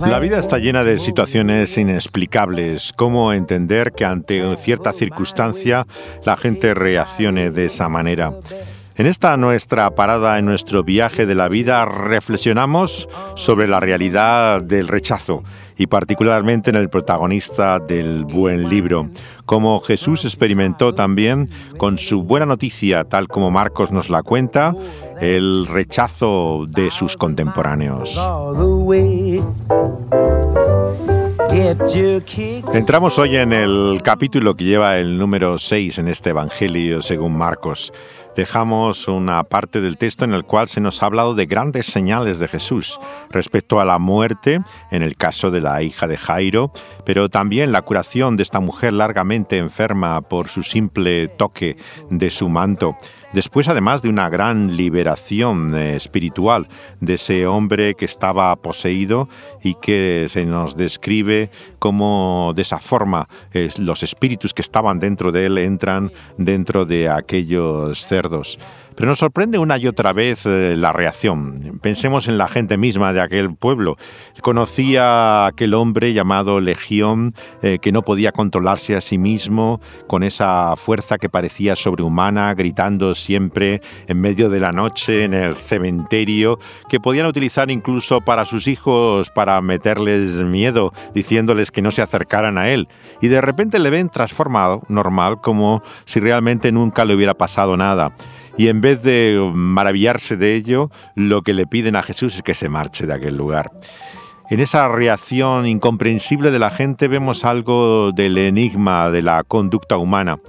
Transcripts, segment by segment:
La vida está llena de situaciones inexplicables. ¿Cómo entender que ante cierta circunstancia la gente reaccione de esa manera? En esta nuestra parada en nuestro viaje de la vida reflexionamos sobre la realidad del rechazo y particularmente en el protagonista del buen libro, como Jesús experimentó también con su buena noticia, tal como Marcos nos la cuenta, el rechazo de sus contemporáneos. Entramos hoy en el capítulo que lleva el número 6 en este Evangelio según Marcos dejamos una parte del texto en el cual se nos ha hablado de grandes señales de Jesús respecto a la muerte, en el caso de la hija de Jairo, pero también la curación de esta mujer largamente enferma por su simple toque de su manto. Después, además de una gran liberación eh, espiritual de ese hombre que estaba poseído y que se nos describe cómo de esa forma los espíritus que estaban dentro de él entran dentro de aquellos cerdos. Pero nos sorprende una y otra vez eh, la reacción. Pensemos en la gente misma de aquel pueblo. Conocía aquel hombre llamado Legión eh, que no podía controlarse a sí mismo, con esa fuerza que parecía sobrehumana, gritando siempre en medio de la noche en el cementerio, que podían utilizar incluso para sus hijos para meterles miedo, diciéndoles que no se acercaran a él. Y de repente le ven transformado, normal, como si realmente nunca le hubiera pasado nada y en vez de maravillarse de ello, lo que le piden a Jesús es que se marche de aquel lugar. En esa reacción incomprensible de la gente vemos algo del enigma de la conducta humana.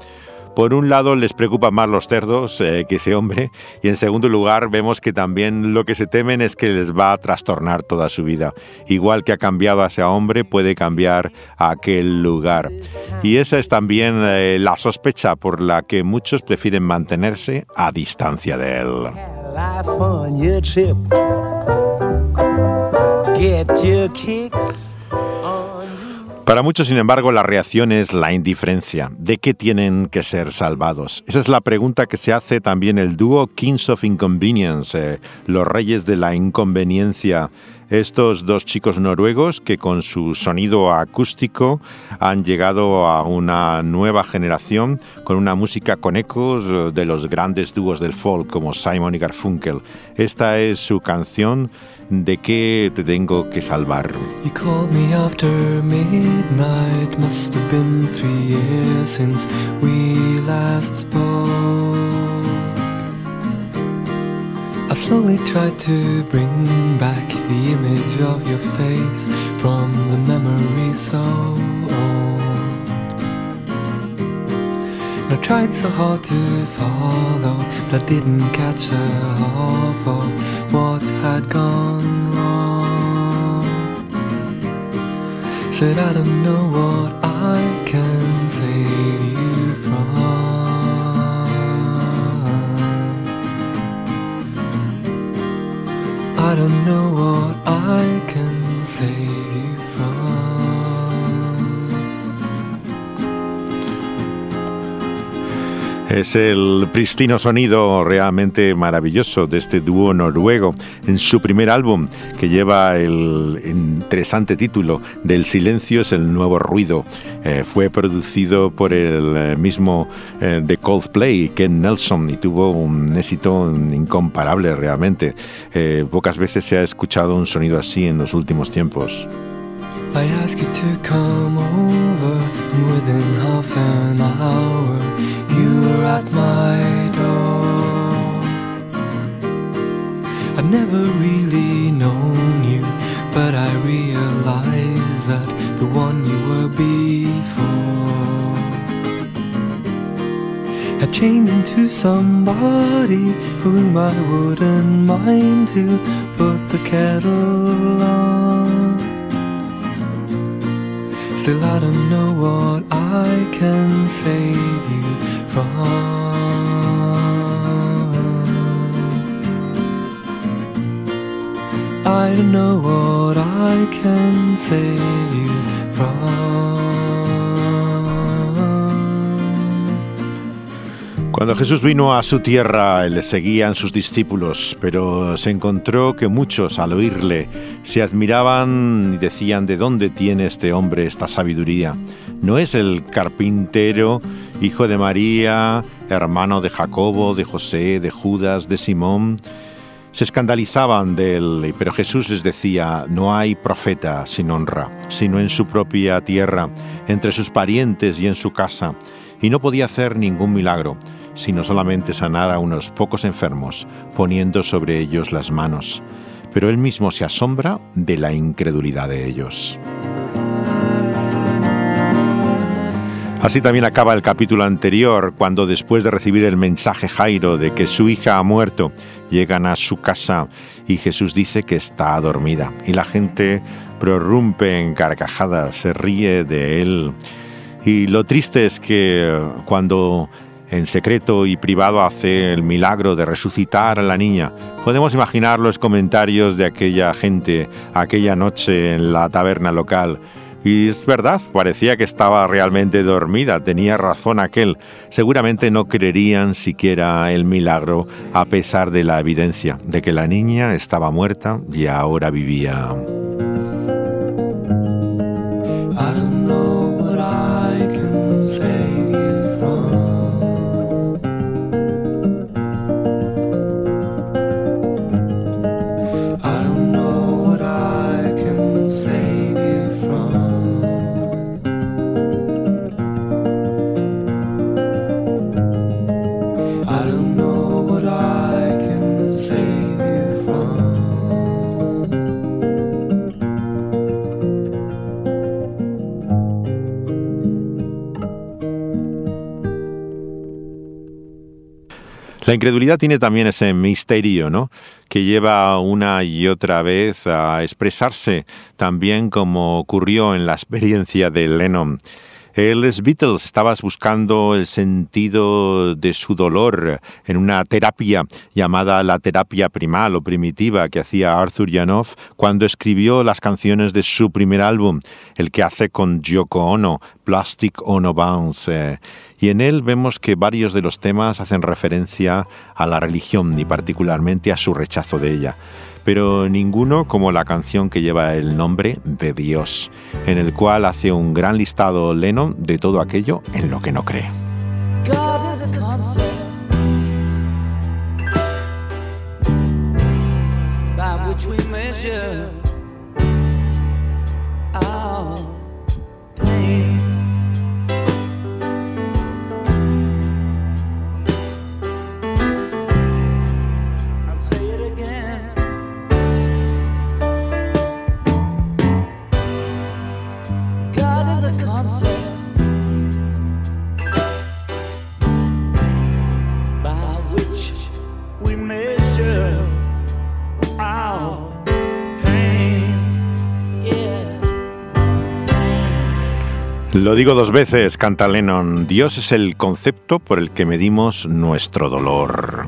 Por un lado les preocupan más los cerdos eh, que ese hombre y en segundo lugar vemos que también lo que se temen es que les va a trastornar toda su vida. Igual que ha cambiado a ese hombre puede cambiar a aquel lugar. Y esa es también eh, la sospecha por la que muchos prefieren mantenerse a distancia de él. Para muchos, sin embargo, la reacción es la indiferencia. ¿De qué tienen que ser salvados? Esa es la pregunta que se hace también el dúo Kings of Inconvenience, eh, los reyes de la inconveniencia estos dos chicos noruegos que con su sonido acústico han llegado a una nueva generación con una música con ecos de los grandes dúos del folk como Simon y Garfunkel. Esta es su canción ¿De qué te tengo que salvar? Called me after midnight, must have been three years since we last spoke. I slowly tried to bring back the image of your face from the memory so old. I tried so hard to follow, but I didn't catch a half of what had gone wrong. Said I don't know what I can save you from. I don't know what I can save Es el pristino sonido realmente maravilloso de este dúo noruego en su primer álbum que lleva el interesante título del silencio es el nuevo ruido. Eh, fue producido por el eh, mismo de eh, Coldplay, Ken Nelson, y tuvo un éxito incomparable realmente. pocas veces se ha escuchado un sonido así en los últimos tiempos. I ask you to come over, and within half an hour, you were at my door. I've never really known you, but I realize that the one you were before had changed into somebody for whom I wouldn't mind to put the kettle on. Still, I don't know what I can save you from. I don't know what I can save you from. Cuando Jesús vino a su tierra, le seguían sus discípulos, pero se encontró que muchos al oírle se admiraban y decían, ¿de dónde tiene este hombre esta sabiduría? ¿No es el carpintero, hijo de María, hermano de Jacobo, de José, de Judas, de Simón? Se escandalizaban de él, pero Jesús les decía, no hay profeta sin honra, sino en su propia tierra, entre sus parientes y en su casa, y no podía hacer ningún milagro sino solamente sanar a unos pocos enfermos, poniendo sobre ellos las manos. Pero él mismo se asombra de la incredulidad de ellos. Así también acaba el capítulo anterior, cuando después de recibir el mensaje Jairo de que su hija ha muerto, llegan a su casa y Jesús dice que está dormida. Y la gente prorrumpe en carcajadas, se ríe de él. Y lo triste es que cuando en secreto y privado hace el milagro de resucitar a la niña. Podemos imaginar los comentarios de aquella gente aquella noche en la taberna local. Y es verdad, parecía que estaba realmente dormida, tenía razón aquel. Seguramente no creerían siquiera el milagro a pesar de la evidencia de que la niña estaba muerta y ahora vivía. La incredulidad tiene también ese misterio, ¿no? Que lleva una y otra vez a expresarse, también como ocurrió en la experiencia de Lennon. Les Beatles estabas buscando el sentido de su dolor en una terapia llamada la terapia primal o primitiva que hacía Arthur Janoff cuando escribió las canciones de su primer álbum, el que hace con Yoko Ono, Plastic Ono Bounce. y en él vemos que varios de los temas hacen referencia a la religión y particularmente a su rechazo de ella pero ninguno como la canción que lleva el nombre de Dios, en el cual hace un gran listado Lennon de todo aquello en lo que no cree. Lo digo dos veces, canta Lennon, Dios es el concepto por el que medimos nuestro dolor.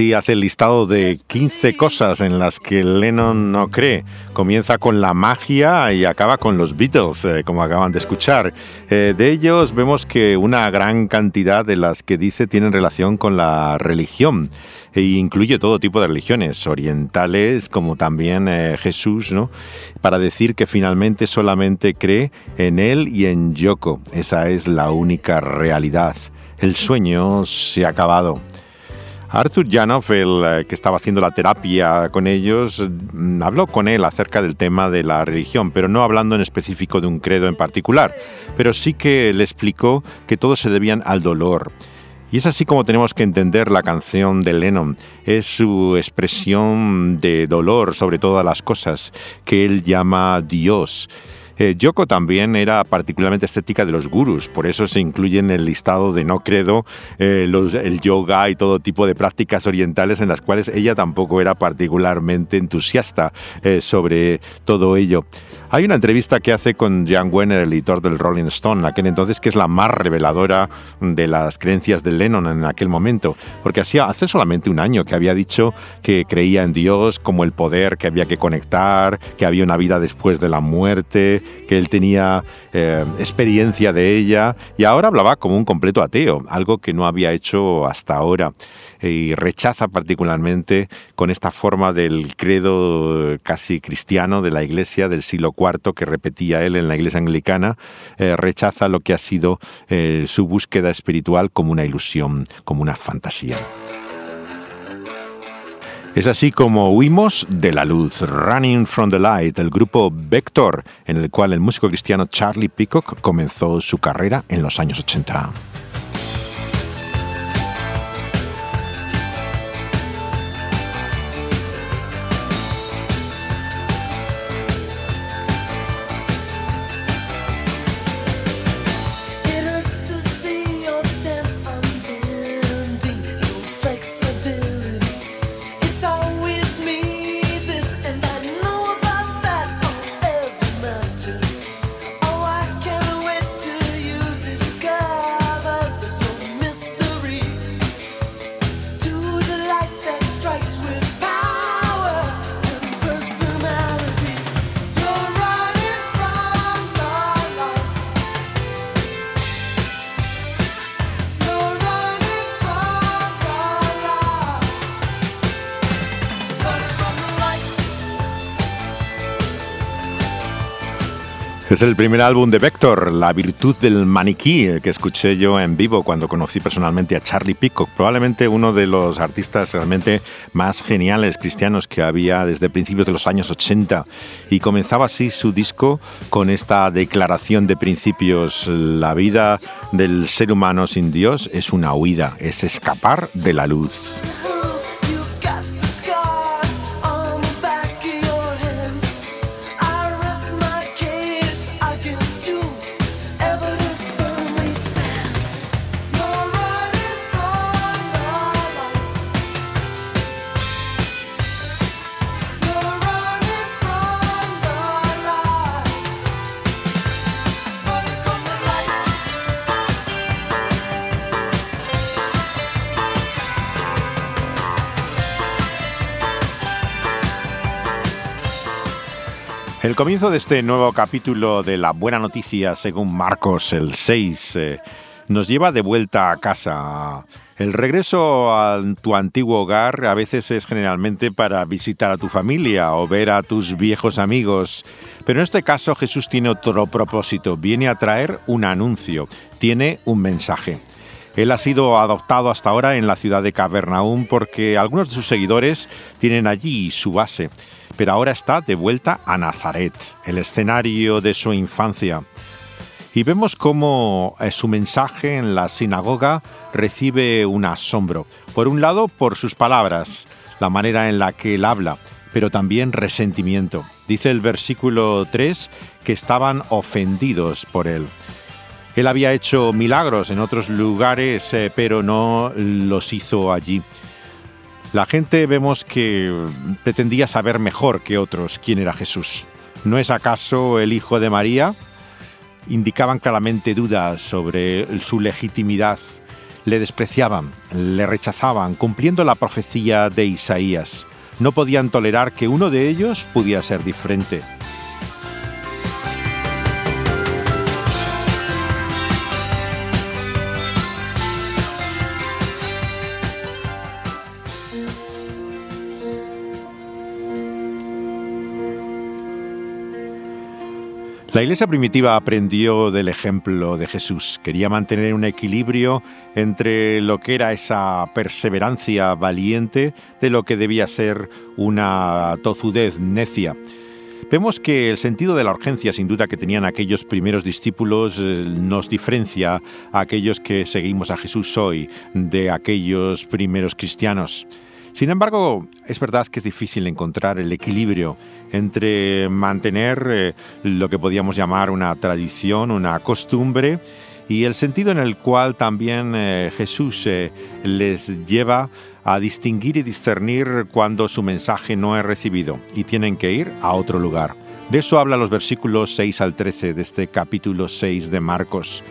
Así hace el listado de 15 cosas en las que Lennon no cree. Comienza con la magia y acaba con los Beatles, eh, como acaban de escuchar. Eh, de ellos vemos que una gran cantidad de las que dice tienen relación con la religión e incluye todo tipo de religiones, orientales como también eh, Jesús, ¿no? Para decir que finalmente solamente cree en él y en Yoko. Esa es la única realidad. El sueño se ha acabado. Arthur Janov, el eh, que estaba haciendo la terapia con ellos, mm, habló con él acerca del tema de la religión, pero no hablando en específico de un credo en particular, pero sí que le explicó que todos se debían al dolor. Y es así como tenemos que entender la canción de Lennon. Es su expresión de dolor sobre todas las cosas que él llama Dios. Eh, Yoko también era particularmente estética de los gurus, por eso se incluye en el listado de no credo eh, el yoga y todo tipo de prácticas orientales en las cuales ella tampoco era particularmente entusiasta eh, sobre todo ello. Hay una entrevista que hace con Jan Wenner, el editor del Rolling Stone, aquel entonces que es la más reveladora de las creencias de Lennon en aquel momento, porque hacía hace solamente un año que había dicho que creía en Dios como el poder que había que conectar, que había una vida después de la muerte, que él tenía eh, experiencia de ella y ahora hablaba como un completo ateo, algo que no había hecho hasta ahora y rechaza particularmente con esta forma del credo casi cristiano de la Iglesia del siglo IV que repetía él en la Iglesia anglicana, eh, rechaza lo que ha sido eh, su búsqueda espiritual como una ilusión, como una fantasía. Es así como huimos de la luz, Running from the Light, el grupo Vector, en el cual el músico cristiano Charlie Peacock comenzó su carrera en los años 80. Es el primer álbum de Vector, La virtud del maniquí, que escuché yo en vivo cuando conocí personalmente a Charlie Peacock, probablemente uno de los artistas realmente más geniales cristianos que había desde principios de los años 80. Y comenzaba así su disco con esta declaración de principios, la vida del ser humano sin Dios es una huida, es escapar de la luz. El comienzo de este nuevo capítulo de La Buena Noticia, según Marcos el 6, eh, nos lleva de vuelta a casa. El regreso a tu antiguo hogar a veces es generalmente para visitar a tu familia o ver a tus viejos amigos, pero en este caso Jesús tiene otro propósito, viene a traer un anuncio, tiene un mensaje. Él ha sido adoptado hasta ahora en la ciudad de Cavernaum porque algunos de sus seguidores tienen allí su base pero ahora está de vuelta a Nazaret, el escenario de su infancia. Y vemos cómo eh, su mensaje en la sinagoga recibe un asombro. Por un lado, por sus palabras, la manera en la que él habla, pero también resentimiento. Dice el versículo 3 que estaban ofendidos por él. Él había hecho milagros en otros lugares, eh, pero no los hizo allí. La gente vemos que pretendía saber mejor que otros quién era Jesús. ¿No es acaso el hijo de María? Indicaban claramente dudas sobre su legitimidad. le despreciaban, le rechazaban, cumpliendo la profecía de Isaías. No podían tolerar que uno de ellos pudiera ser diferente. La iglesia primitiva aprendió del ejemplo de Jesús. Quería mantener un equilibrio entre lo que era esa perseverancia valiente de lo que debía ser una tozudez necia. Vemos que el sentido de la urgencia, sin duda, que tenían aquellos primeros discípulos eh, nos diferencia a aquellos que seguimos a Jesús hoy de aquellos primeros cristianos. Sin embargo, es verdad que es difícil encontrar el equilibrio entre mantener eh, lo que podíamos llamar una tradición, una costumbre, y el sentido en el cual también eh, Jesús eh, les lleva a distinguir y discernir cuando su mensaje no es recibido y tienen que ir a otro lugar. De eso habla los versículos 6 al 13 de este capítulo 6 de Marcos.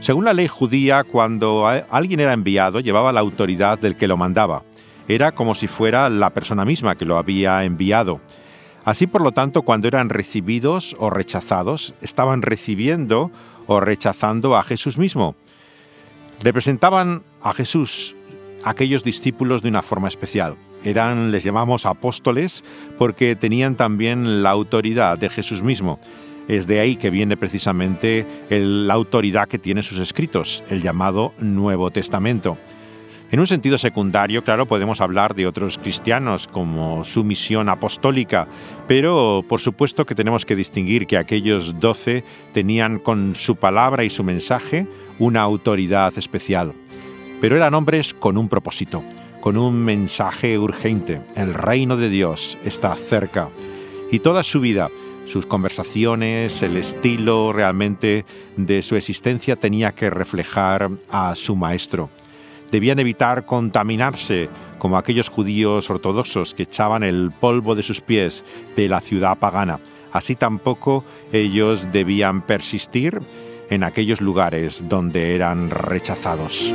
Según la ley judía, cuando alguien era enviado, llevaba la autoridad del que lo mandaba. Era como si fuera la persona misma que lo había enviado. Así, por lo tanto, cuando eran recibidos o rechazados, estaban recibiendo o rechazando a Jesús mismo. Representaban a Jesús aquellos discípulos de una forma especial. Eran, les llamamos apóstoles, porque tenían también la autoridad de Jesús mismo. Es de ahí que viene precisamente la autoridad que tiene sus escritos, el llamado Nuevo Testamento. En un sentido secundario, claro, podemos hablar de otros cristianos como su misión apostólica, pero por supuesto que tenemos que distinguir que aquellos doce tenían con su palabra y su mensaje una autoridad especial. Pero eran hombres con un propósito, con un mensaje urgente. El reino de Dios está cerca. Y toda su vida, sus conversaciones, el estilo realmente de su existencia tenía que reflejar a su maestro debían evitar contaminarse como aquellos judíos ortodoxos que echaban el polvo de sus pies de la ciudad pagana. Así tampoco ellos debían persistir en aquellos lugares donde eran rechazados.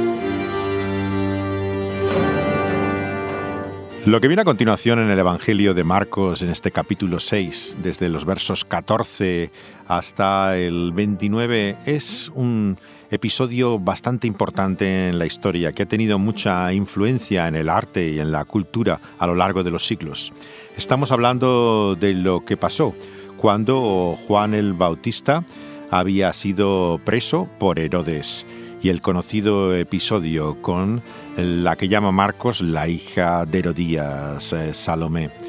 Lo que viene a continuación en el Evangelio de Marcos, en este capítulo 6, desde los versos 14 hasta el 29, es un episodio bastante importante en la historia que ha tenido mucha influencia en el arte y en la cultura a lo largo de los siglos. Estamos hablando de lo que pasó cuando Juan el Bautista había sido preso por Herodes y el conocido episodio con la que llama Marcos la hija de Herodías, eh, Salomé.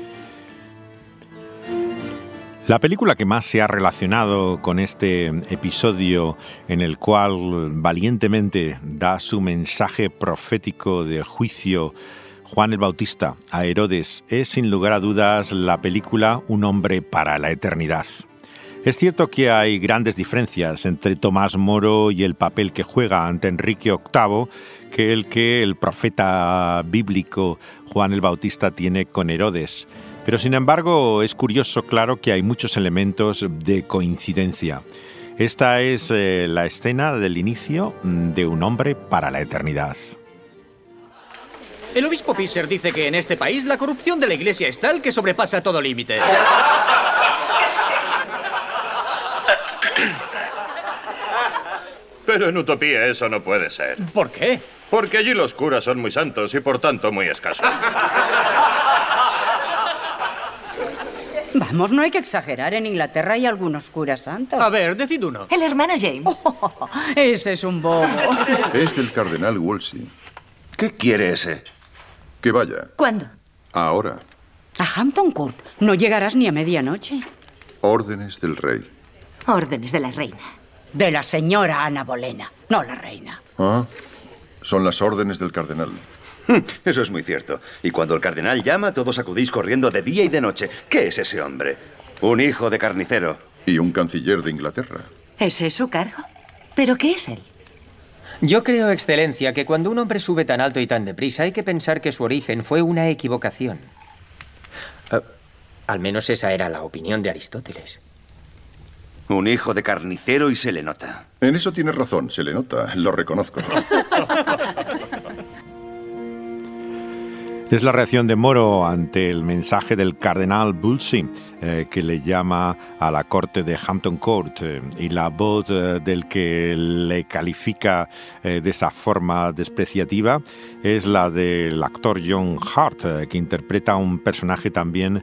La película que más se ha relacionado con este episodio en el cual valientemente da su mensaje profético de juicio Juan el Bautista a Herodes es sin lugar a dudas la película Un hombre para la eternidad. Es cierto que hay grandes diferencias entre Tomás Moro y el papel que juega ante Enrique VIII que el que el profeta bíblico Juan el Bautista tiene con Herodes. Pero sin embargo es curioso, claro, que hay muchos elementos de coincidencia. Esta es eh, la escena del inicio de Un hombre para la eternidad. El obispo Pisser dice que en este país la corrupción de la iglesia es tal que sobrepasa todo límite. Pero en Utopía eso no puede ser. ¿Por qué? Porque allí los curas son muy santos y por tanto muy escasos. Vamos, no hay que exagerar. En Inglaterra hay algunos curas santos. A ver, decid uno. El hermano James. ese es un bobo. Es del cardenal Wolsey. ¿Qué quiere ese? Que vaya. ¿Cuándo? Ahora. A Hampton Court no llegarás ni a medianoche. Órdenes del rey. Órdenes de la reina. De la señora Ana Bolena, no la reina. Ah, son las órdenes del cardenal. Eso es muy cierto. Y cuando el cardenal llama, todos acudís corriendo de día y de noche. ¿Qué es ese hombre? Un hijo de carnicero. Y un canciller de Inglaterra. ¿Ese es su cargo? ¿Pero qué es él? Yo creo, Excelencia, que cuando un hombre sube tan alto y tan deprisa hay que pensar que su origen fue una equivocación. Eh, al menos esa era la opinión de Aristóteles. Un hijo de carnicero y se le nota. En eso tienes razón, se le nota, lo reconozco. Es la reacción de Moro ante el mensaje del cardenal Bulsey, eh, que le llama a la corte de Hampton Court, eh, y la voz eh, del que le califica de esa forma despreciativa es la del actor John Hart, que interpreta a un personaje también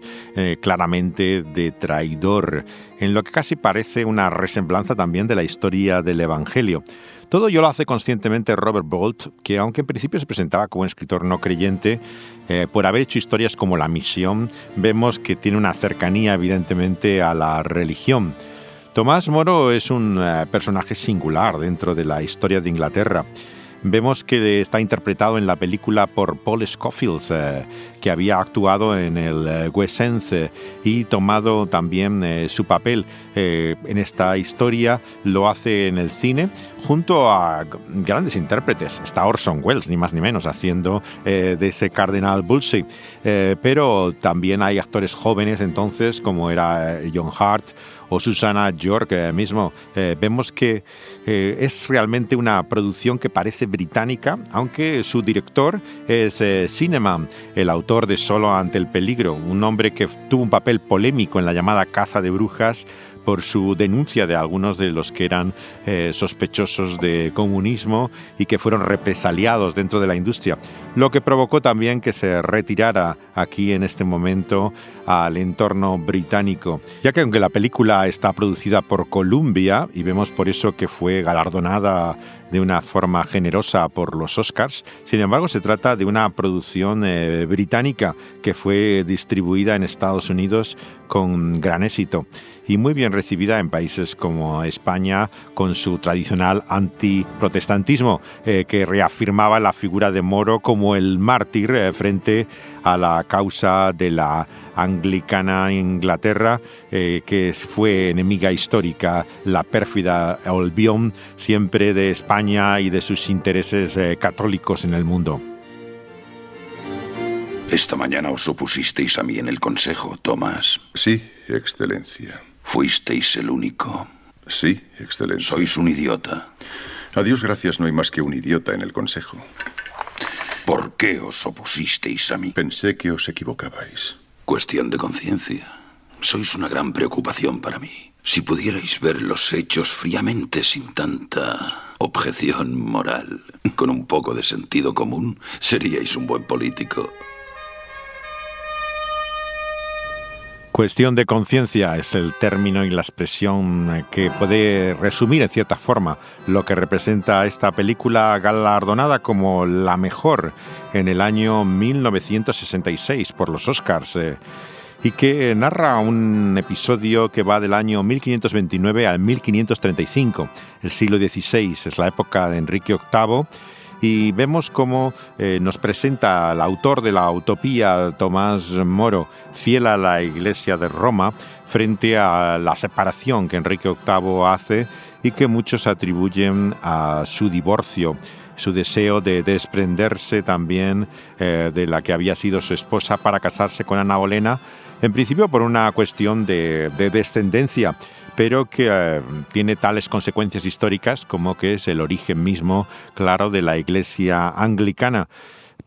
claramente de traidor, en lo que casi parece una resemblanza también de la historia del Evangelio. Todo ello lo hace conscientemente Robert Bolt, que aunque en principio se presentaba como un escritor no creyente, eh, por haber hecho historias como La Misión, vemos que tiene una cercanía evidentemente a la religión. Tomás Moro es un eh, personaje singular dentro de la historia de Inglaterra. Vemos que está interpretado en la película por Paul Scofield, eh, que había actuado en el eh, West eh, y tomado también su papel en esta historia, lo hace en el cine junto a grandes intérpretes. Está Orson Welles, ni más ni menos, haciendo de ese Cardenal Bulsey. pero también hay actores jóvenes entonces, como era John Hart o Susana York eh, mismo, eh, vemos que eh, es realmente una producción que parece británica, aunque su director es Cineman, el autor de Solo ante el peligro, un hombre que tuvo un papel polémico en la llamada caza de brujas por su denuncia de algunos de los que eran eh, sospechosos de comunismo y que fueron represaliados dentro de la industria, lo que provocó también que se retirara aquí en este momento al entorno británico, ya que aunque la película está producida por Columbia y vemos por eso que fue galardonada de una forma generosa por los Oscars. Sin embargo, se trata de una producción eh, británica que fue distribuida en Estados Unidos con gran éxito y muy bien recibida en países como España con su tradicional antiprotestantismo eh, que reafirmaba la figura de Moro como el mártir eh, frente a la causa de la anglicana Inglaterra, eh, que fue enemiga histórica, la pérfida Olbión, siempre de España y de sus intereses eh, católicos en el mundo. Esta mañana os opusisteis a mí en el Consejo, Tomás. Sí, Excelencia. ¿Fuisteis el único? Sí, Excelencia. Sois un idiota. A Dios gracias no hay más que un idiota en el Consejo. ¿Por qué os opusisteis a mí? Pensé que os equivocabais. Cuestión de conciencia. Sois una gran preocupación para mí. Si pudierais ver los hechos fríamente, sin tanta objeción moral, con un poco de sentido común, seríais un buen político. Cuestión de conciencia es el término y la expresión que puede resumir en cierta forma lo que representa esta película galardonada como la mejor en el año 1966 por los Oscars eh, y que narra un episodio que va del año 1529 al 1535. El siglo XVI es la época de Enrique VIII y vemos cómo eh, nos presenta el autor de la utopía, Tomás Moro, fiel a la Iglesia de Roma, frente a la separación que Enrique VIII hace y que muchos atribuyen a su divorcio su deseo de desprenderse también eh, de la que había sido su esposa para casarse con Ana Bolena, en principio por una cuestión de descendencia, pero que eh, tiene tales consecuencias históricas como que es el origen mismo, claro, de la iglesia anglicana.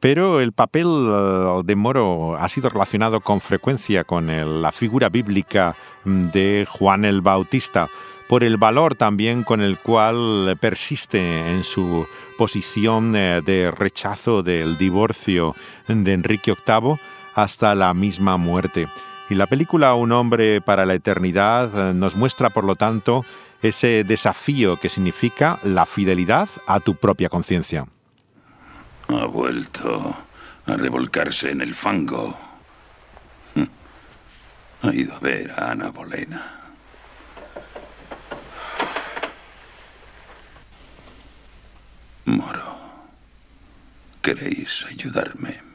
Pero el papel eh, de Moro ha sido relacionado con frecuencia con la figura bíblica mm, de Juan el Bautista, por el valor también con el cual persiste en su posición eh, de rechazo del divorcio de Enrique VIII hasta la misma muerte. Y la película Un hombre para la eternidad eh, nos muestra, por lo tanto, ese desafío que significa la fidelidad a tu propia conciencia. Ha vuelto a revolcarse en el fango. Ha ido a ver a Ana Bolena. Moro, ¿queréis ayudarme?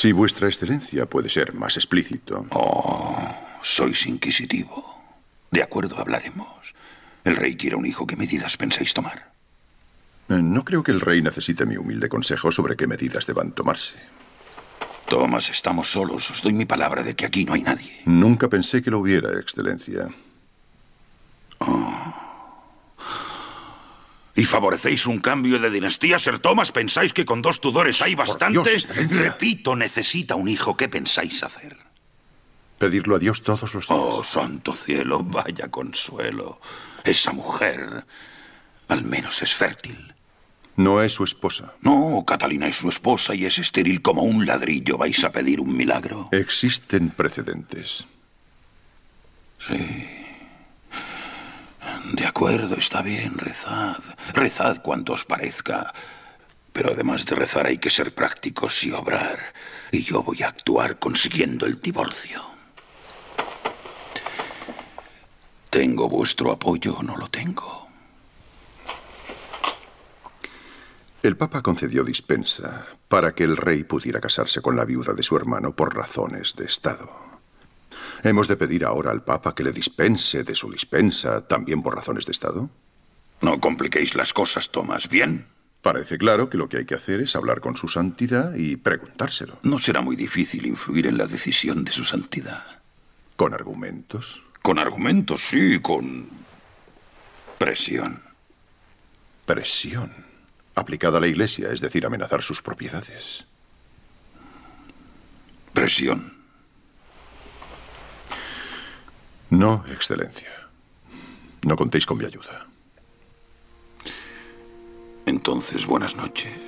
Si vuestra excelencia puede ser más explícito. Oh, sois inquisitivo. De acuerdo, hablaremos. El rey quiere un hijo. ¿Qué medidas pensáis tomar? Eh, no creo que el rey necesite mi humilde consejo sobre qué medidas deban tomarse. Thomas, estamos solos. Os doy mi palabra de que aquí no hay nadie. Nunca pensé que lo hubiera, Excelencia. ¿Y favorecéis un cambio de dinastía, Sir Thomas? ¿Pensáis que con dos Tudores hay bastantes? Repito, necesita un hijo. ¿Qué pensáis hacer? Pedirlo a Dios todos los días. Oh, santo cielo, vaya consuelo. Esa mujer al menos es fértil. No es su esposa. No, Catalina es su esposa y es estéril como un ladrillo. ¿Vais a pedir un milagro? Existen precedentes. Sí. De acuerdo, está bien, rezad. Rezad cuanto os parezca. Pero además de rezar hay que ser prácticos y obrar. Y yo voy a actuar consiguiendo el divorcio. ¿Tengo vuestro apoyo o no lo tengo? El Papa concedió dispensa para que el rey pudiera casarse con la viuda de su hermano por razones de Estado. ¿Hemos de pedir ahora al Papa que le dispense de su dispensa también por razones de Estado? No compliquéis las cosas, Tomás. ¿Bien? Parece claro que lo que hay que hacer es hablar con su santidad y preguntárselo. No será muy difícil influir en la decisión de su santidad. ¿Con argumentos? Con argumentos, sí, con presión. Presión. Aplicada a la Iglesia, es decir, amenazar sus propiedades. Presión. No, Excelencia. No contéis con mi ayuda. Entonces, buenas noches,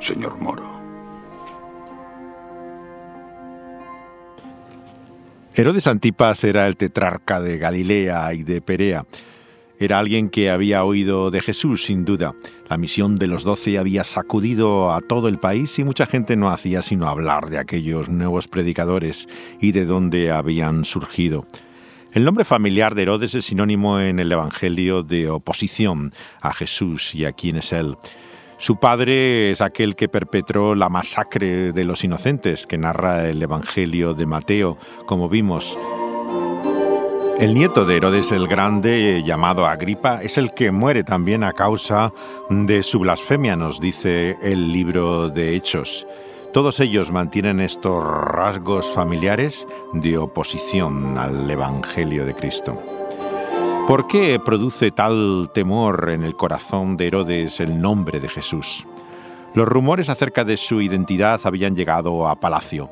señor Moro. Herodes Antipas era el tetrarca de Galilea y de Perea. Era alguien que había oído de Jesús, sin duda. La misión de los doce había sacudido a todo el país y mucha gente no hacía sino hablar de aquellos nuevos predicadores y de dónde habían surgido. El nombre familiar de Herodes es sinónimo en el Evangelio de oposición a Jesús y a quién es Él. Su padre es aquel que perpetró la masacre de los inocentes que narra el Evangelio de Mateo, como vimos. El nieto de Herodes el Grande, llamado Agripa, es el que muere también a causa de su blasfemia, nos dice el libro de Hechos. Todos ellos mantienen estos rasgos familiares de oposición al Evangelio de Cristo. ¿Por qué produce tal temor en el corazón de Herodes el nombre de Jesús? Los rumores acerca de su identidad habían llegado a palacio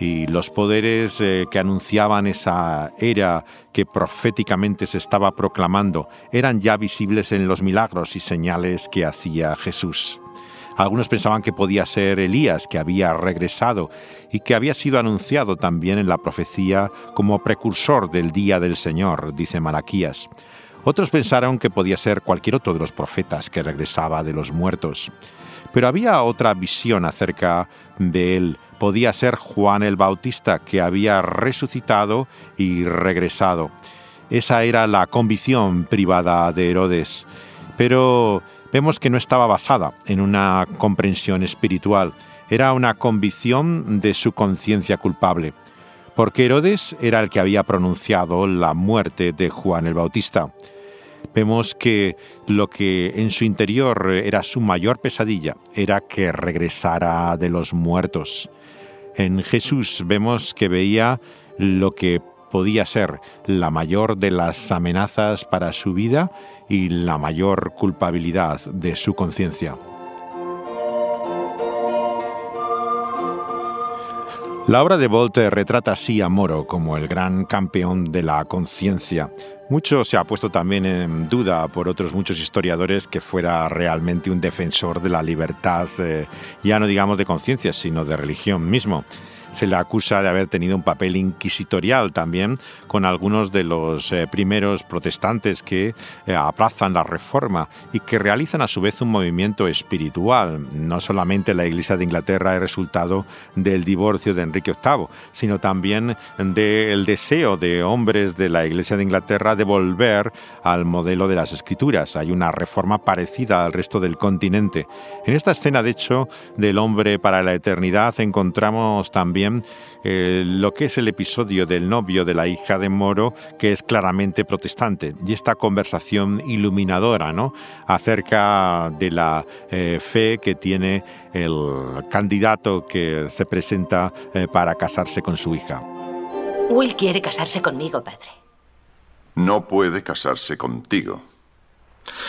y los poderes eh, que anunciaban esa era que proféticamente se estaba proclamando eran ya visibles en los milagros y señales que hacía Jesús. Algunos pensaban que podía ser Elías, que había regresado y que había sido anunciado también en la profecía como precursor del día del Señor, dice Malaquías. Otros pensaron que podía ser cualquier otro de los profetas que regresaba de los muertos. Pero había otra visión acerca de él. Podía ser Juan el Bautista, que había resucitado y regresado. Esa era la convicción privada de Herodes. Pero vemos que no estaba basada en una comprensión espiritual, era una convicción de su conciencia culpable, porque Herodes era el que había pronunciado la muerte de Juan el Bautista. Vemos que lo que en su interior era su mayor pesadilla era que regresara de los muertos. En Jesús vemos que veía lo que podía ser la mayor de las amenazas para su vida y la mayor culpabilidad de su conciencia. La obra de Voltaire retrata así a Moro como el gran campeón de la conciencia. Mucho se ha puesto también en duda por otros muchos historiadores que fuera realmente un defensor de la libertad, eh, ya no digamos de conciencia, sino de religión mismo se le acusa de haber tenido un papel inquisitorial también con algunos de los eh, primeros protestantes que eh, aplazan la reforma y que realizan a su vez un movimiento espiritual. No solamente la Iglesia de Inglaterra es resultado del divorcio de Enrique VIII, sino también del deseo de hombres de la Iglesia de Inglaterra de volver al modelo de las escrituras. Hay una reforma parecida al resto del continente. En esta escena, de hecho, del hombre para la eternidad encontramos también también eh, lo que es el episodio del novio de la hija de Moro, que es claramente protestante, y esta conversación iluminadora ¿no? acerca de la eh, fe que tiene el candidato que se presenta eh, para casarse con su hija. Will quiere casarse conmigo, padre. No puede casarse contigo.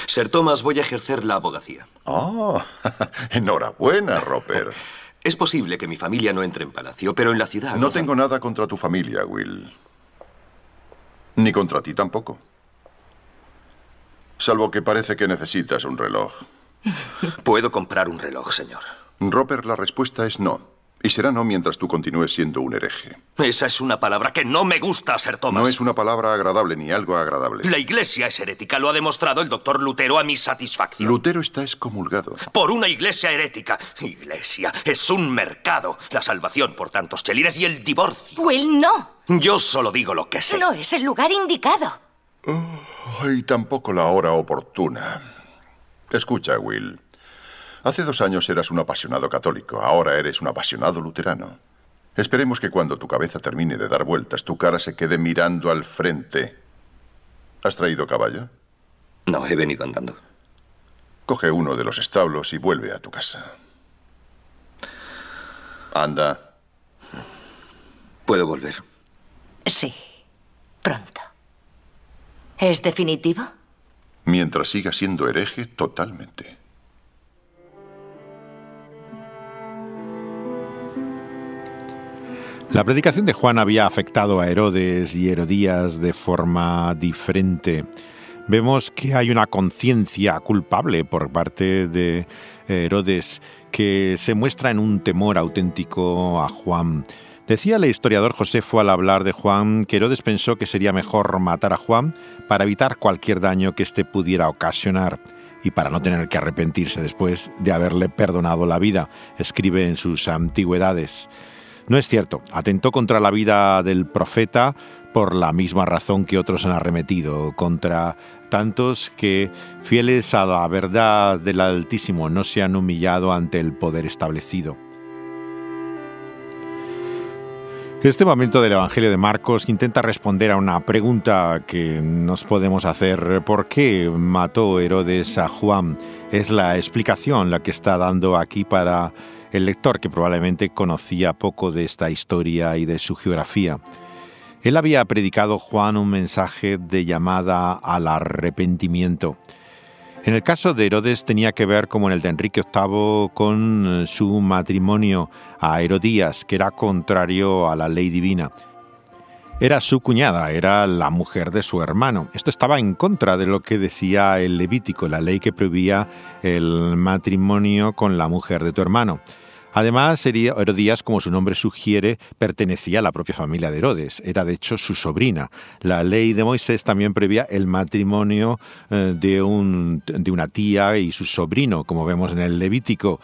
Ser Thomas, voy a ejercer la abogacía. Oh, enhorabuena, Roper. Es posible que mi familia no entre en palacio, pero en la ciudad... No tengo nada contra tu familia, Will. Ni contra ti tampoco. Salvo que parece que necesitas un reloj. Puedo comprar un reloj, señor. Roper, la respuesta es no. Y será no mientras tú continúes siendo un hereje. Esa es una palabra que no me gusta, Sir Thomas. No es una palabra agradable ni algo agradable. La iglesia es herética, lo ha demostrado el doctor Lutero a mi satisfacción. Lutero está excomulgado. Por una iglesia herética. Iglesia, es un mercado. La salvación por tantos chelines y el divorcio. Will, no. Yo solo digo lo que sé. No es el lugar indicado. Oh, y tampoco la hora oportuna. Escucha, Will. Hace dos años eras un apasionado católico, ahora eres un apasionado luterano. Esperemos que cuando tu cabeza termine de dar vueltas, tu cara se quede mirando al frente. ¿Has traído caballo? No, he venido andando. Coge uno de los establos y vuelve a tu casa. Anda. ¿Puedo volver? Sí, pronto. ¿Es definitivo? Mientras siga siendo hereje, totalmente. La predicación de Juan había afectado a Herodes y Herodías de forma diferente. Vemos que hay una conciencia culpable por parte de Herodes que se muestra en un temor auténtico a Juan. Decía el historiador Josefo al hablar de Juan que Herodes pensó que sería mejor matar a Juan para evitar cualquier daño que éste pudiera ocasionar y para no tener que arrepentirse después de haberle perdonado la vida, escribe en sus antigüedades. No es cierto, atentó contra la vida del profeta por la misma razón que otros han arremetido, contra tantos que, fieles a la verdad del Altísimo, no se han humillado ante el poder establecido. Este momento del Evangelio de Marcos intenta responder a una pregunta que nos podemos hacer. ¿Por qué mató Herodes a Juan? Es la explicación la que está dando aquí para el lector que probablemente conocía poco de esta historia y de su geografía. Él había predicado Juan un mensaje de llamada al arrepentimiento. En el caso de Herodes tenía que ver, como en el de Enrique VIII, con su matrimonio a Herodías, que era contrario a la ley divina. Era su cuñada, era la mujer de su hermano. Esto estaba en contra de lo que decía el Levítico, la ley que prohibía el matrimonio con la mujer de tu hermano. Además, Herodías, como su nombre sugiere, pertenecía a la propia familia de Herodes, era de hecho su sobrina. La ley de Moisés también prevía el matrimonio eh, de, un, de una tía y su sobrino, como vemos en el Levítico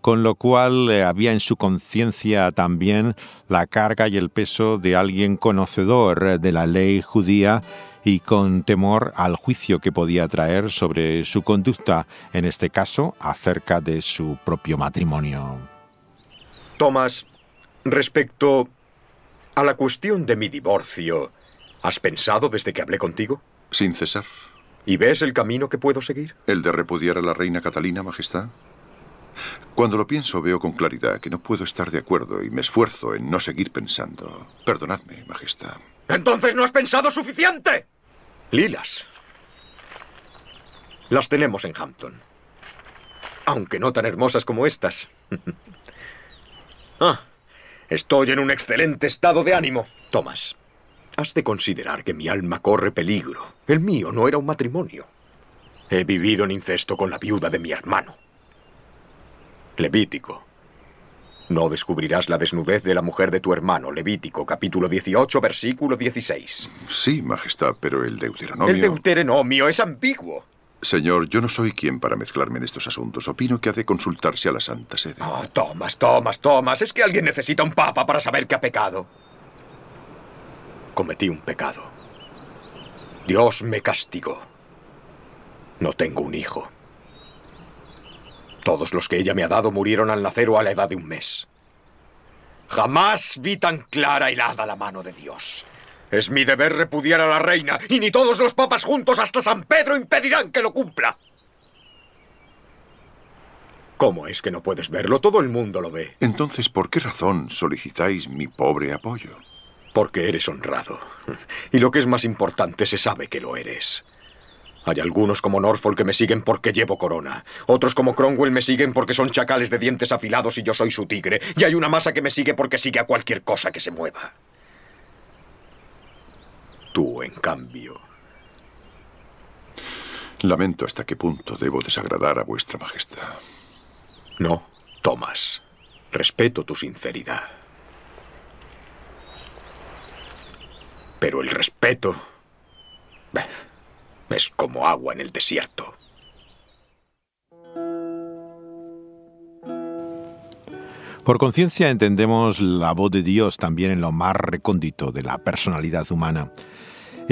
con lo cual eh, había en su conciencia también la carga y el peso de alguien conocedor de la ley judía y con temor al juicio que podía traer sobre su conducta, en este caso acerca de su propio matrimonio. Tomás, respecto a la cuestión de mi divorcio, ¿has pensado desde que hablé contigo? Sin cesar. ¿Y ves el camino que puedo seguir? ¿El de repudiar a la reina Catalina, Majestad? Cuando lo pienso veo con claridad que no puedo estar de acuerdo y me esfuerzo en no seguir pensando. Perdonadme, Majestad. Entonces no has pensado suficiente. Lilas. Las tenemos en Hampton. Aunque no tan hermosas como estas. Ah, estoy en un excelente estado de ánimo. Tomás, has de considerar que mi alma corre peligro. El mío no era un matrimonio. He vivido en incesto con la viuda de mi hermano. Levítico. No descubrirás la desnudez de la mujer de tu hermano. Levítico, capítulo 18, versículo 16. Sí, Majestad, pero el deuteronomio... El deuteronomio es ambiguo. Señor, yo no soy quien para mezclarme en estos asuntos. Opino que ha de consultarse a la Santa Sede. Oh, Tomás, Tomás, Tomás. Es que alguien necesita un papa para saber que ha pecado. Cometí un pecado. Dios me castigó. No tengo un hijo. Todos los que ella me ha dado murieron al nacer o a la edad de un mes. Jamás vi tan clara y helada la mano de Dios. Es mi deber repudiar a la reina, y ni todos los papas juntos hasta San Pedro impedirán que lo cumpla. ¿Cómo es que no puedes verlo? Todo el mundo lo ve. Entonces, ¿por qué razón solicitáis mi pobre apoyo? Porque eres honrado. Y lo que es más importante, se sabe que lo eres. Hay algunos como Norfolk que me siguen porque llevo corona. Otros como Cromwell me siguen porque son chacales de dientes afilados y yo soy su tigre. Y hay una masa que me sigue porque sigue a cualquier cosa que se mueva. Tú, en cambio. Lamento hasta qué punto debo desagradar a vuestra majestad. No, Thomas. Respeto tu sinceridad. Pero el respeto es como agua en el desierto. Por conciencia entendemos la voz de Dios también en lo más recóndito de la personalidad humana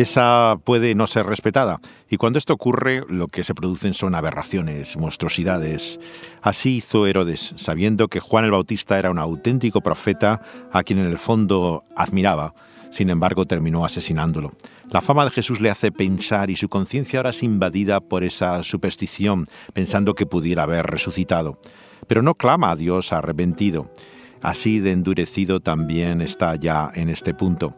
esa puede no ser respetada. Y cuando esto ocurre, lo que se producen son aberraciones, monstruosidades. Así hizo Herodes, sabiendo que Juan el Bautista era un auténtico profeta a quien en el fondo admiraba. Sin embargo, terminó asesinándolo. La fama de Jesús le hace pensar y su conciencia ahora es invadida por esa superstición, pensando que pudiera haber resucitado. Pero no clama a Dios arrepentido. Así de endurecido también está ya en este punto.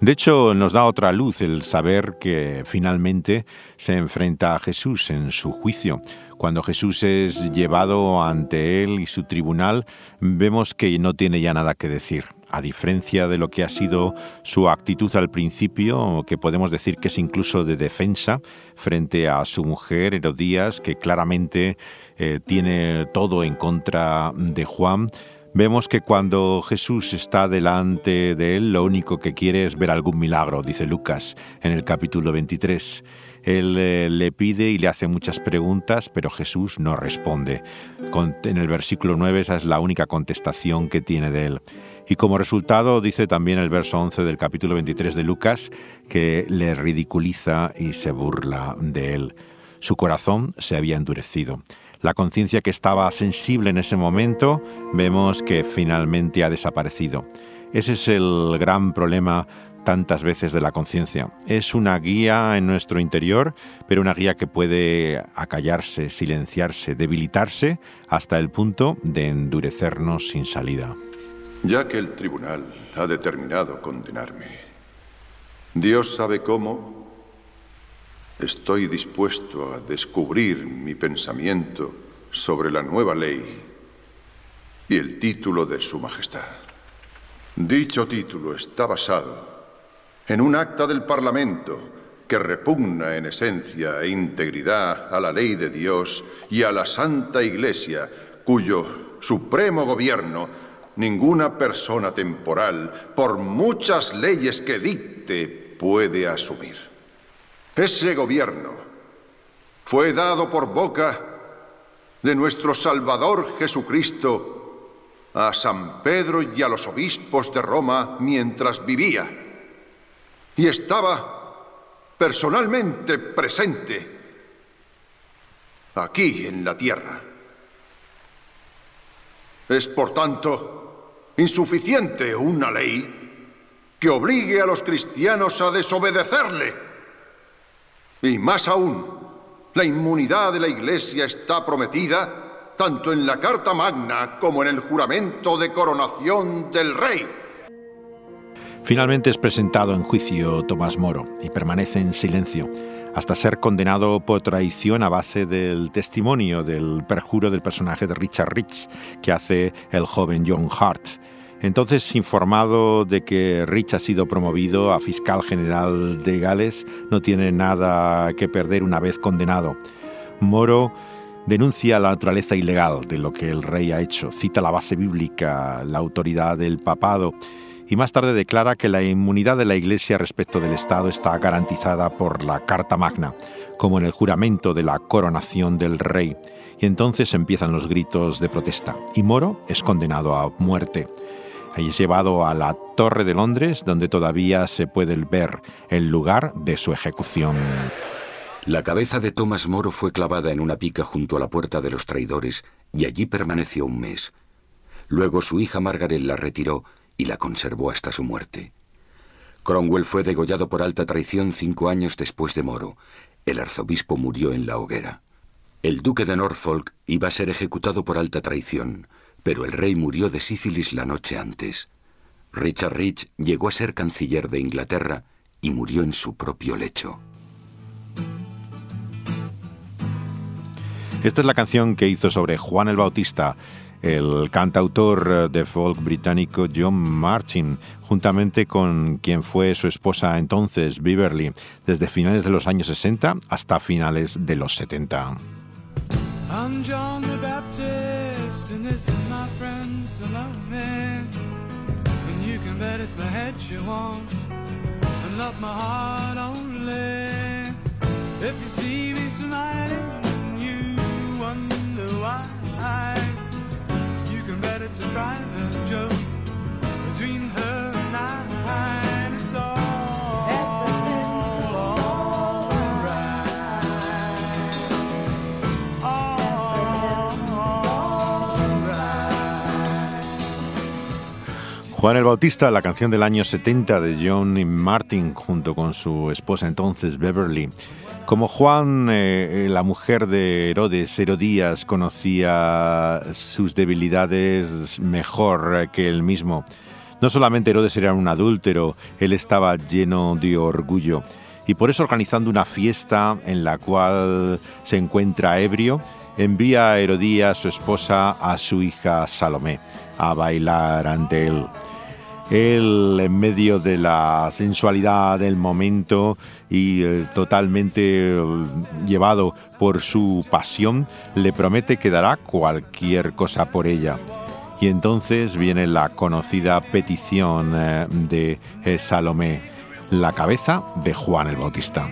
De hecho, nos da otra luz el saber que finalmente se enfrenta a Jesús en su juicio. Cuando Jesús es llevado ante él y su tribunal, vemos que no tiene ya nada que decir. A diferencia de lo que ha sido su actitud al principio, que podemos decir que es incluso de defensa frente a su mujer Herodías, que claramente eh, tiene todo en contra de Juan, Vemos que cuando Jesús está delante de él, lo único que quiere es ver algún milagro, dice Lucas en el capítulo 23. Él eh, le pide y le hace muchas preguntas, pero Jesús no responde. en el versículo 9 esa es la única contestación que tiene de él. Y como resultado dice también el verso 11 del capítulo 23 de Lucas que le ridiculiza y se burla de él. Su corazón se había endurecido. La conciencia que estaba sensible en ese momento vemos que finalmente ha desaparecido. Ese es el gran problema tantas veces de la conciencia. Es una guía en nuestro interior, pero una guía que puede acallarse, silenciarse, debilitarse hasta el punto de endurecernos sin salida. Ya que el tribunal ha determinado condenarme, Dios sabe cómo Estoy dispuesto a descubrir mi pensamiento sobre la nueva ley y el título de Su Majestad. Dicho título está basado en un acta del Parlamento que repugna en esencia e integridad a la ley de Dios y a la Santa Iglesia, cuyo supremo gobierno ninguna persona temporal, por muchas leyes que dicte, puede asumir. Ese gobierno fue dado por boca de nuestro Salvador Jesucristo a San Pedro y a los obispos de Roma mientras vivía y estaba personalmente presente aquí en la tierra. Es, por tanto, insuficiente una ley que obligue a los cristianos a desobedecerle y más aún, la inmunidad de la Iglesia está prometida tanto en la Carta Magna como en el juramento de coronación del Rey. Finalmente es presentado en juicio Tomás Moro y permanece en silencio hasta ser condenado por traición a base del testimonio del perjuro del personaje de Richard Rich que hace el joven John Hart entonces, informado de que Rich ha sido promovido a fiscal general de Gales, no tiene nada que perder una vez condenado. Moro denuncia la naturaleza ilegal de lo que el rey ha hecho, cita la base bíblica, la autoridad del papado y más tarde declara que la inmunidad de la Iglesia respecto del Estado está garantizada por la Carta Magna, como en el juramento de la coronación del rey. Y entonces empiezan los gritos de protesta y Moro es condenado a muerte. Ahí es llevado a la Torre de Londres, donde todavía se puede ver el lugar de su ejecución. La cabeza de Thomas Moro fue clavada en una pica junto a la puerta de los traidores y allí permaneció un mes. Luego su hija Margaret la retiró y la conservó hasta su muerte. Cromwell fue degollado por alta traición cinco años después de Moro. El arzobispo murió en la hoguera. El duque de Norfolk iba a ser ejecutado por alta traición, pero el rey murió de sífilis la noche antes. Richard Rich llegó a ser canciller de Inglaterra y murió en su propio lecho. Esta es la canción que hizo sobre Juan el Bautista el cantautor de folk británico John Martin, juntamente con quien fue su esposa entonces, Beverly, desde finales de los años 60 hasta finales de los 70. And this is my friend Salome. And you can bet it's my head she wants, and not my heart only. If you see me smiling, you wonder why. You can bet it's a private joke between her Juan el Bautista, la canción del año 70 de John Martin junto con su esposa entonces Beverly. Como Juan, eh, la mujer de Herodes, Herodías, conocía sus debilidades mejor que él mismo. No solamente Herodes era un adúltero, él estaba lleno de orgullo. Y por eso organizando una fiesta en la cual se encuentra ebrio, envía a Herodías, su esposa, a su hija Salomé a bailar ante él. Él, en medio de la sensualidad del momento y eh, totalmente eh, llevado por su pasión, le promete que dará cualquier cosa por ella. Y entonces viene la conocida petición eh, de Salomé, la cabeza de Juan el Bautista.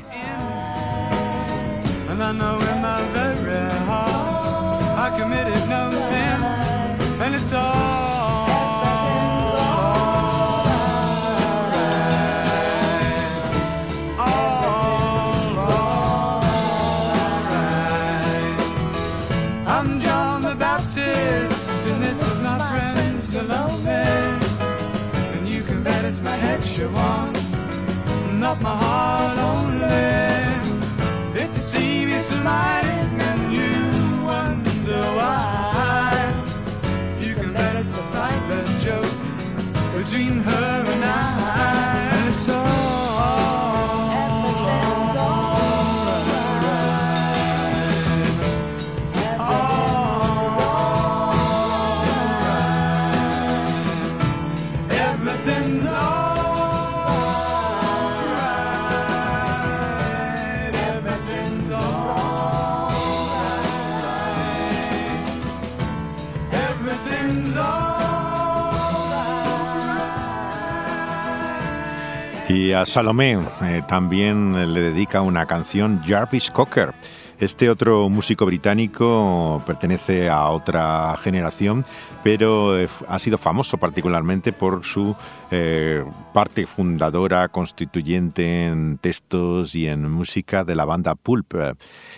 Y a Salomé eh, también le dedica una canción Jarvis Cocker. Este otro músico británico pertenece a otra generación, pero eh, ha sido famoso particularmente por su eh, parte fundadora, constituyente en textos y en música de la banda Pulp.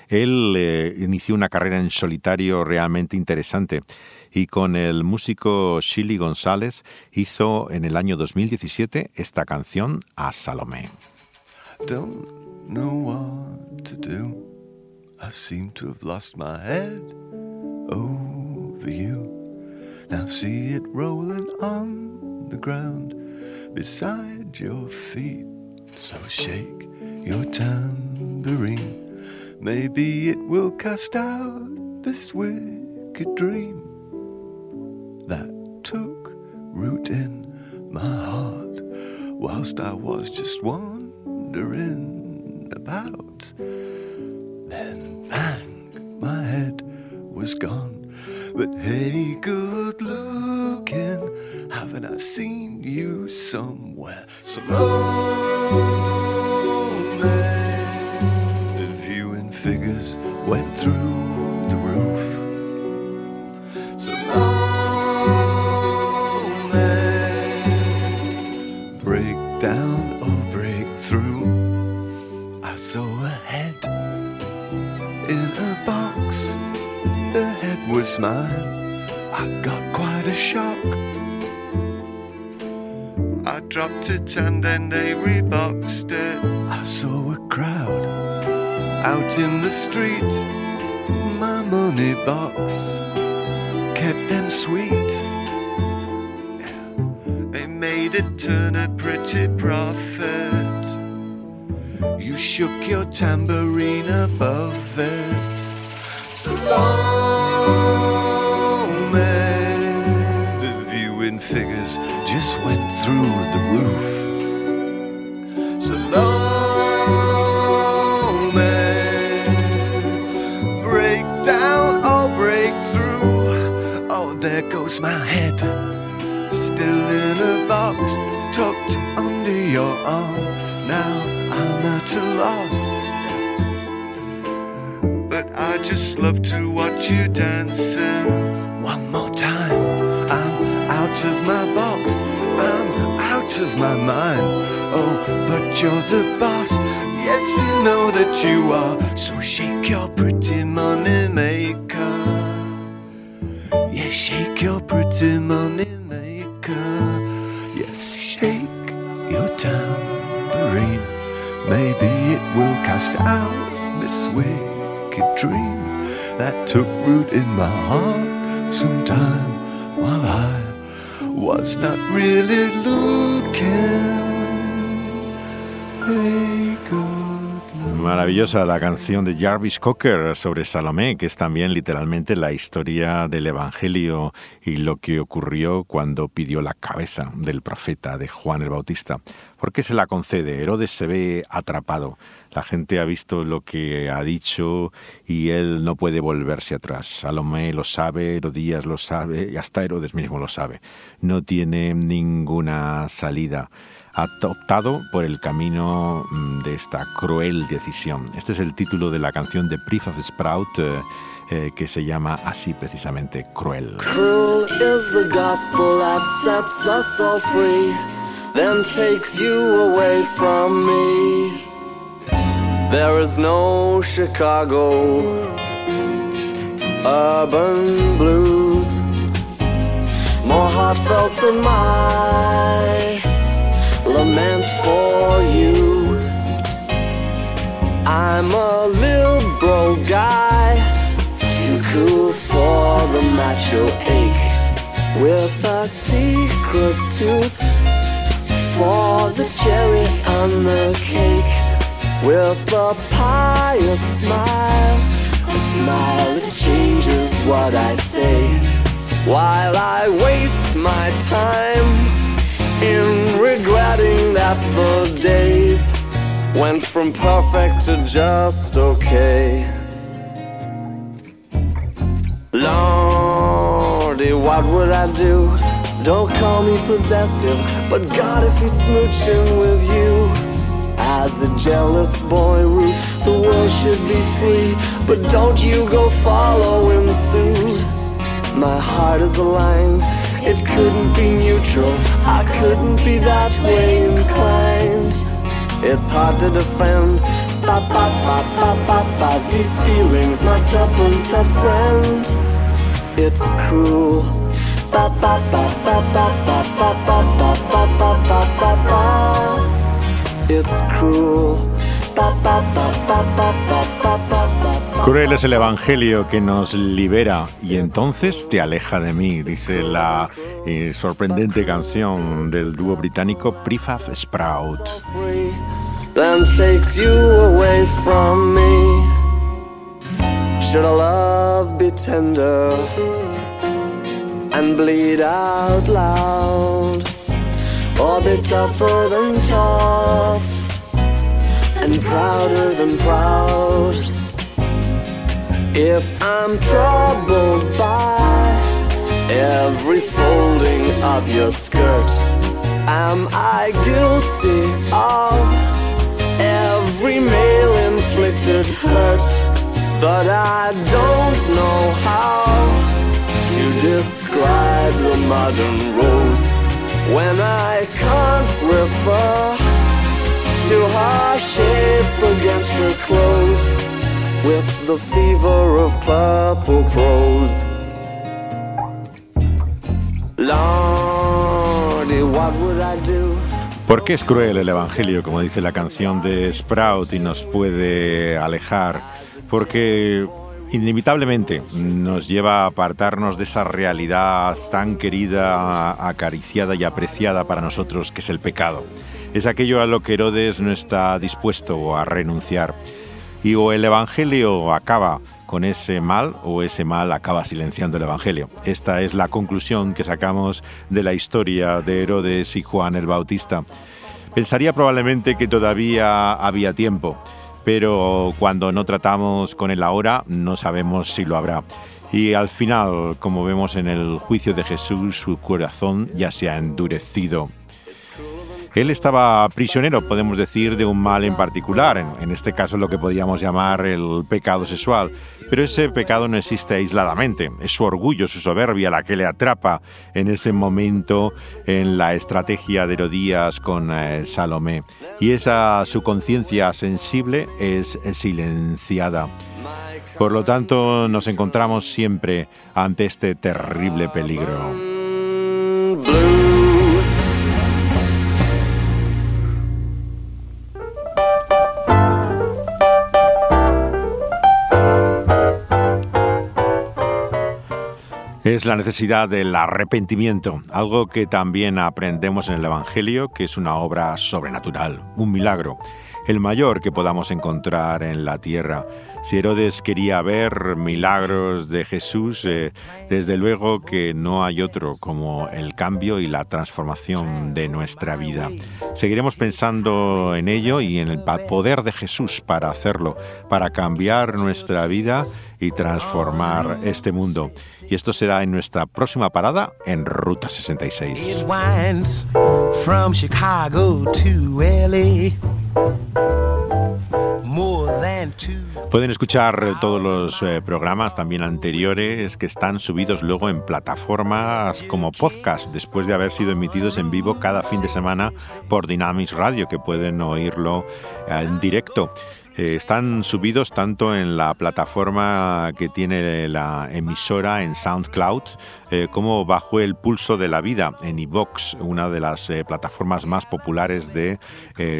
Él eh, inició una carrera en solitario realmente interesante y con el músico Shilly González hizo en el año 2017 esta canción a Salomé. I seem to have lost my head over you. Now see it rolling on the ground beside your feet. So shake your tambourine. Maybe it will cast out this wicked dream that took root in my heart whilst I was just wandering about. Then bang, my head was gone. But hey, good looking, haven't I seen you somewhere? Salome. The viewing figures went through mine. I got quite quite a shock. I dropped it and then they reboxed it. I saw a crowd out in the street. My money box kept them sweet. They made it turn a pretty profit. You shook your tambourine above it. So long, through the roof. So long, man. Break down or break through. Oh, there goes my head. Still in a box, tucked under your arm. Now I'm at a loss. But I just love to watch you dancing. One more time. I'm out of my out of my mind. Oh, but you're the boss. Yes, you know that you are. So shake your pretty money maker. Yeah, shake your pretty money maker. Yes, shake your tambourine. Maybe it will cast out this wicked dream that took root in my heart sometime while I was not really looking. Maravillosa la canción de Jarvis Cocker sobre Salomé, que es también literalmente la historia del Evangelio y lo que ocurrió cuando pidió la cabeza del profeta de Juan el Bautista. ¿Por qué se la concede? Herodes se ve atrapado. La gente ha visto lo que ha dicho y él no puede volverse atrás. Salomé lo sabe, Herodías lo sabe y hasta Herodes mismo lo sabe. No tiene ninguna salida ha optado por el camino mm, de esta cruel decisión. Este es el título de la canción de Brief of Sprout eh, eh, que se llama así precisamente Cruel. Cruel is the gospel that sets us all free, then takes you away from me. There is no Chicago urban blues more heartfelt than my lament for you. I'm a little liberal guy, too cool for the macho ache, with a secret tooth for the cherry on the cake, with a pious smile, a smile that changes what I say, while I waste my time in regretting that the days went from perfect to just okay. Lordy, what would I do? Don't call me possessive, but God, if he's smooching with you. As a jealous boy root, the world should be free, but don't you go following suit. My heart is aligned, it couldn't be neutral, couldn't be that way inclined. It's hard to defend, ba ba ba ba ba ba, these feelings, my tuppence up friend. It's cruel, ba ba ba ba ba ba ba ba ba ba ba ba ba. It's cruel, Cruel es el Evangelio que nos libera y entonces te aleja de mí, dice la eh, sorprendente canción del dúo británico Prefab Sprout. and bleed out loud or be tougher and prouder than proud? If I'm troubled by every folding of your skirt, am I guilty of every male inflicted hurt? But I don't know how to describe the modern rose when I can't refer to ¿Por qué es cruel el Evangelio, como dice la canción de Sprout, y nos puede alejar? Porque inevitablemente nos lleva a apartarnos de esa realidad tan querida, acariciada y apreciada para nosotros, que es el pecado. Es aquello a lo que Herodes no está dispuesto a renunciar. Y o el Evangelio acaba con ese mal o ese mal acaba silenciando el Evangelio. Esta es la conclusión que sacamos de la historia de Herodes y Juan el Bautista. Pensaría probablemente que todavía había tiempo, pero cuando no tratamos con él ahora no sabemos si lo habrá. Y al final, como vemos en el juicio de Jesús, su corazón ya se ha endurecido él estaba prisionero, podemos decir, de un mal en particular, en, este caso lo que podríamos llamar el pecado sexual. Pero ese pecado no existe aisladamente, es su orgullo, su soberbia la que le atrapa en ese momento en la estrategia de Herodías con eh, Salomé. Y esa su conciencia sensible es silenciada. Por lo tanto, nos encontramos siempre ante este terrible peligro. Es la necesidad del arrepentimiento, algo que también aprendemos en el Evangelio, que es una obra sobrenatural, un milagro, el mayor que podamos encontrar en la tierra. Si Herodes quería ver milagros de Jesús, eh, desde luego que no hay otro como el cambio y la transformación de nuestra vida. Seguiremos pensando en ello y en el poder de Jesús para hacerlo, para cambiar nuestra vida y transformar este mundo. Y esto será en nuestra próxima parada en Ruta 66. Pueden escuchar todos los eh, programas también anteriores que están subidos luego en plataformas como podcast después de haber sido emitidos en vivo cada fin de semana por Dynamics Radio que pueden oírlo eh, en directo. Eh, están subidos tanto en la plataforma que tiene la emisora en SoundCloud eh, como bajo el pulso de la vida en iVox, una de las eh, plataformas más populares de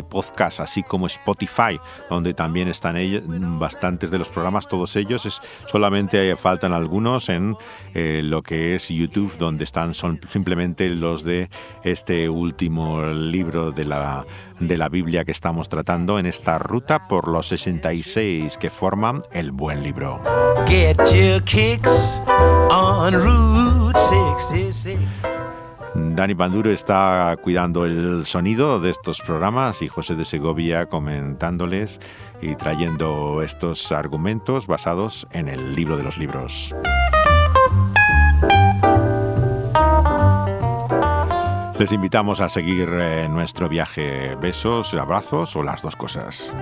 podcast, así como Spotify, donde también están ellos, bastantes de los programas, todos ellos. Es, solamente faltan algunos en lo que es YouTube, donde están son simplemente los de este último libro de la de la Biblia que estamos tratando en esta ruta por los 66 que forman el buen libro. Dani Panduro está cuidando el sonido de estos programas y José de Segovia comentándoles y trayendo estos argumentos basados en el libro de los libros. Les invitamos a seguir eh, nuestro viaje. Besos, abrazos o las dos cosas.